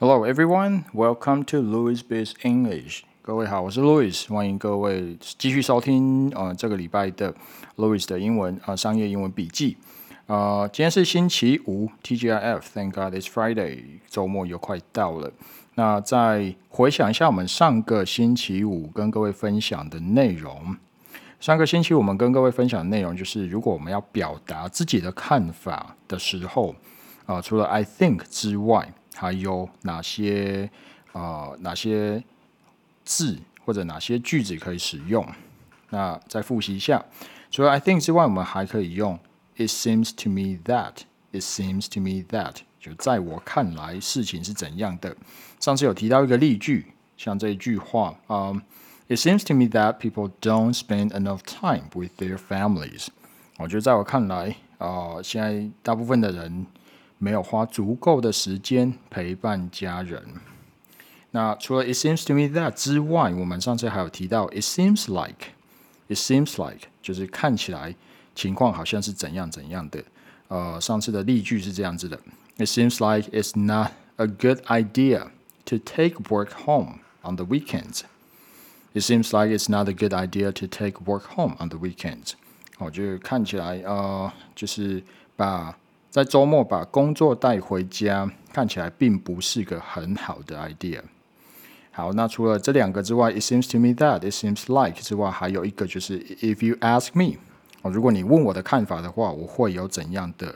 Hello everyone, welcome to Louis Biz English. 各位好，我是 Louis，欢迎各位继续收听呃这个礼拜的 Louis 的英文啊商业英文笔记。呃，今天是星期五，TGIF，Thank God it's Friday，周末又快到了。那再回想一下我们上个星期五跟各位分享的内容。上个星期我们跟各位分享的内容就是，如果我们要表达自己的看法的时候，啊，除了 I think 之外，还有哪些啊哪些字或者哪些句子可以使用？那再复习一下，除了 I think 之外，我们还可以用 It seems to me that. It seems to me that. 就在我看来，事情是怎样的？上次有提到一个例句，像这一句话啊。It seems to me that people don't spend enough time with their families。我觉得在我看来，啊，现在大部分的人没有花足够的时间陪伴家人。那除了 It seems to me that 之外，我们上次还有提到 It seems like。It seems like 就是看起来情况好像是怎样怎样的。呃，上次的例句是这样子的：It seems like it's not a good idea to take work home on the weekends。It seems like it's not a good idea to take work home on the weekends。我就看起来，呃，就是把在周末把工作带回家，看起来并不是个很好的 idea。好，那除了这两个之外，It seems to me that It seems like 之外，还有一个就是 If you ask me，哦，如果你问我的看法的话，我会有怎样的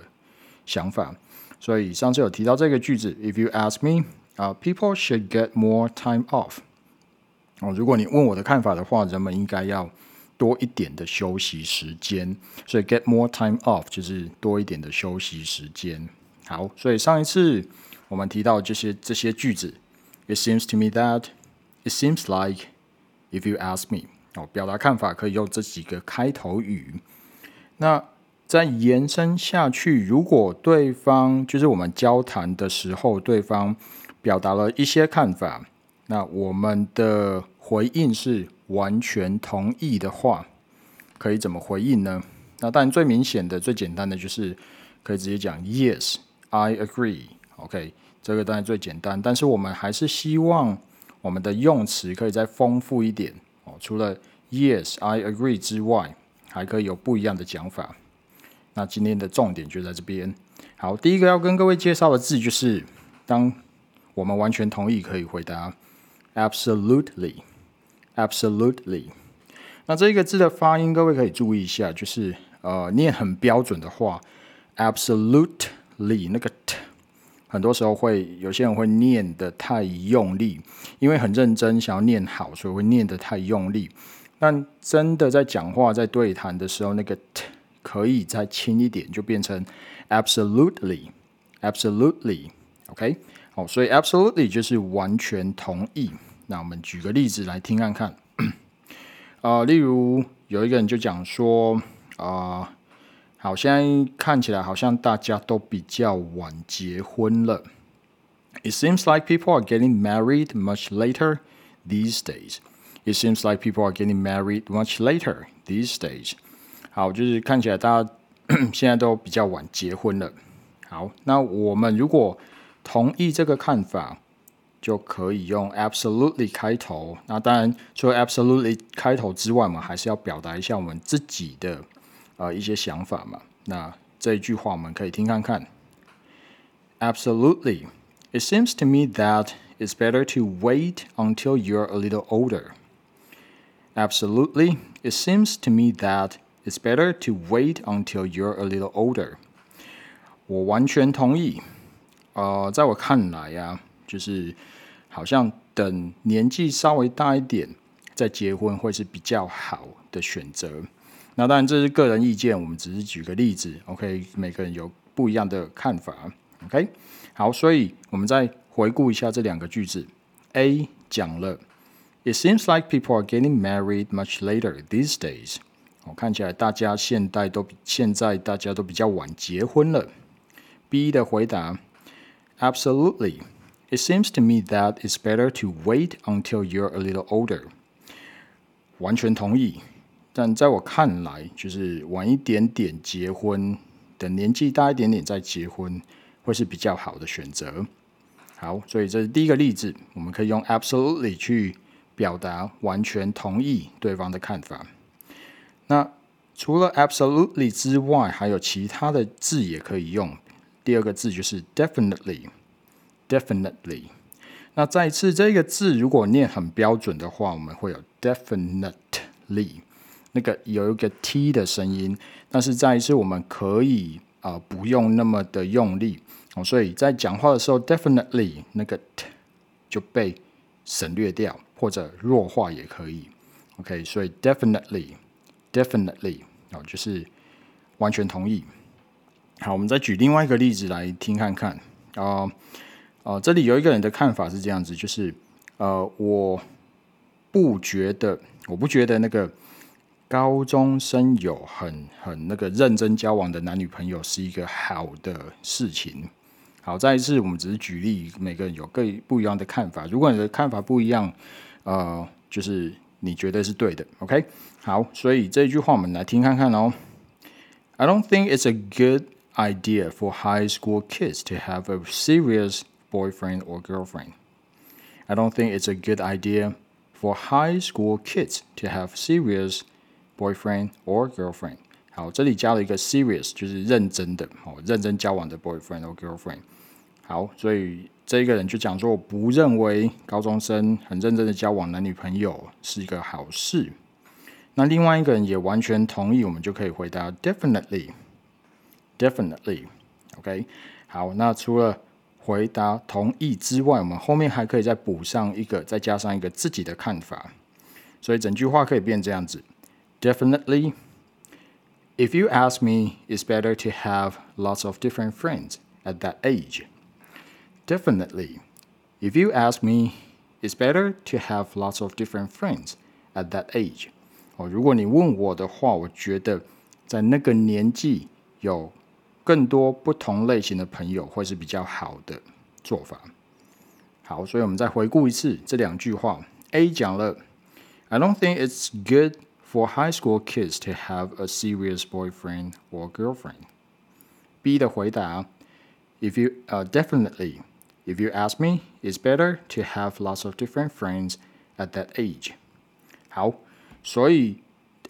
想法？所以上次有提到这个句子，If you ask me，啊，People should get more time off。哦，如果你问我的看法的话，人们应该要多一点的休息时间，所以 get more time off 就是多一点的休息时间。好，所以上一次我们提到这些这些句子，It seems to me that, It seems like, If you ask me，哦，表达看法可以用这几个开头语。那再延伸下去，如果对方就是我们交谈的时候，对方表达了一些看法。那我们的回应是完全同意的话，可以怎么回应呢？那当然最明显的、最简单的就是可以直接讲 Yes, I agree. OK，这个当然最简单。但是我们还是希望我们的用词可以再丰富一点哦。除了 Yes, I agree 之外，还可以有不一样的讲法。那今天的重点就在这边。好，第一个要跟各位介绍的字就是当我们完全同意，可以回答。Absolutely, absolutely。那这个字的发音，各位可以注意一下，就是呃，念很标准的话，absolutely 那个 t，很多时候会有些人会念的太用力，因为很认真想要念好，所以会念的太用力。但真的在讲话、在对谈的时候，那个 t 可以再轻一点，就变成 absolutely, absolutely。OK。好，所以 absolutely 就是完全同意。那我们举个例子来听看看。啊，例如有一个人就讲说，啊，好，现在看起来好像大家都比较晚结婚了。It seems like people are getting married much later these days. It seems like people are getting married much later these days. 好，就是看起来大家现在都比较晚结婚了。好，那我们如果同意这个看法，就可以用 absolutely 开头。那当然，除了 absolutely 开头之外嘛，还是要表达一下我们自己的呃一些想法嘛。那这一句话我们可以听看看。Absolutely, it seems to me that it's better to wait until you're a little older. Absolutely, it seems to me that it's better to wait until you're a little older. 我完全同意。呃，在我看来呀， 就是好像等年纪稍微大一点再结婚会是比较好的选择。那当然这是个人意见，我们只是举个例子。OK，每个人有不一样的看法。OK，好，所以我们再回顾一下这两个句子。A 讲了，It seems like people are getting married much later these days。我看起来大家现代都比现在大家都比较晚结婚了。B 的回答。Absolutely. It seems to me that it's better to wait until you're a little older. 完全同意，但在我看来，就是晚一点点结婚，等年纪大一点点再结婚，会是比较好的选择。好，所以这是第一个例子，我们可以用 absolutely 去表达完全同意对方的看法。那除了 absolutely 之外，还有其他的字也可以用。第二个字就是 definitely Definitely，。那再一次，这个字如果念很标准的话，我们会有 definitely，那个有一个 t 的声音。但是再一次，我们可以啊不用那么的用力哦，所以在讲话的时候，definitely 那个 t 就被省略掉，或者弱化也可以。OK，所以 definitely，definitely 哦，就是完全同意。好，我们再举另外一个例子来听看看啊，这里有一个人的看法是这样子，就是呃，我不觉得，我不觉得那个高中生有很很那个认真交往的男女朋友是一个好的事情。好，再一次，我们只是举例，每个人有各不一样的看法。如果你的看法不一样，呃，就是你觉得是对的。OK，好，所以这一句话我们来听看看哦。I don't think it's a good idea for high school kids to have a serious boyfriend or girlfriend. I don't think it's a good idea for high school kids to have serious boyfriend or girlfriend. 好，这里加了一个 serious，就是认真的，哦，认真交往的 boyfriend or girlfriend。好，所以这一个人就讲说，我不认为高中生很认真的交往男女朋友是一个好事。那另外一个人也完全同意，我们就可以回答 definitely。Definitely，OK，好，那除了 回答同意之外，我们后面还可以再补上一个，再加上一个自己的看法，所以整句话可以变这样子：Definitely，if you ask me, it's better to have lots of different friends at that age. Definitely, if you ask me, it's better to have lots of different friends at that age. 哦，如果你问我的话，我觉得在那个年纪有更多不同类型的朋友会是比较好的做法。好，所以我们再回顾一次这两句话。A 讲了，I don't think it's good for high school kids to have a serious boyfriend or girlfriend。B 的回答，If you 呃、uh, definitely if you ask me, it's better to have lots of different friends at that age。好，所以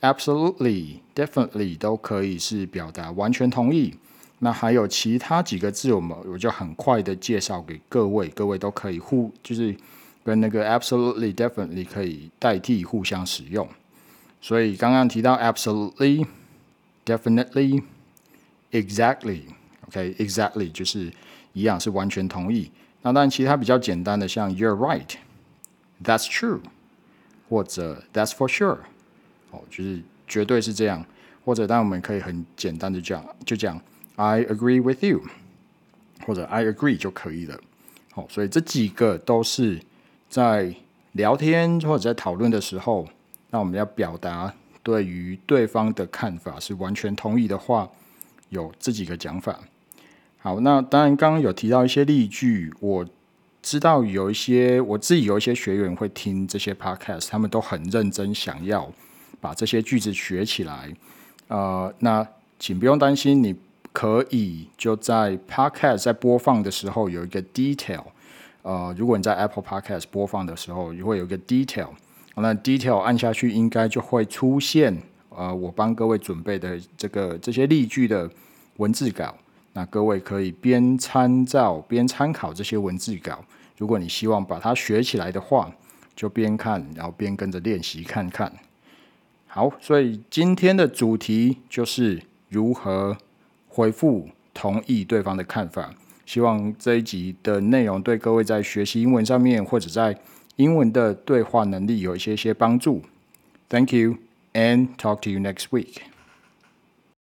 absolutely、definitely 都可以是表达完全同意。 那还有其他几个字，我们我就很快的介绍给各位，各位都可以互就是跟那个 absolutely definitely 可以代替互相使用。所以刚刚提到 absolutely definitely exactly，OK exactly 就是一样是完全同意。那当然其他比较简单的，像 you're right，that's true，或者 that's for sure，哦，就是绝对是这样。或者当然我们可以很简单的讲，就讲。I agree with you，或者 I agree 就可以了。好，所以这几个都是在聊天或者在讨论的时候，那我们要表达对于对方的看法是完全同意的话，有这几个讲法。好，那当然刚刚有提到一些例句，我知道有一些我自己有一些学员会听这些 podcast，他们都很认真想要把这些句子学起来。呃，那请不用担心你。可以就在 Podcast 在播放的时候有一个 detail，呃，如果你在 Apple Podcast 播放的时候，也会有一个 detail，那 detail 按下去应该就会出现，呃，我帮各位准备的这个这些例句的文字稿，那各位可以边参照边参考这些文字稿，如果你希望把它学起来的话，就边看然后边跟着练习看看。好，所以今天的主题就是如何。回复同意对方的看法，希望这一集的内容对各位在学习英文上面或者在英文的对话能力有一些些帮助。Thank you and talk to you next week.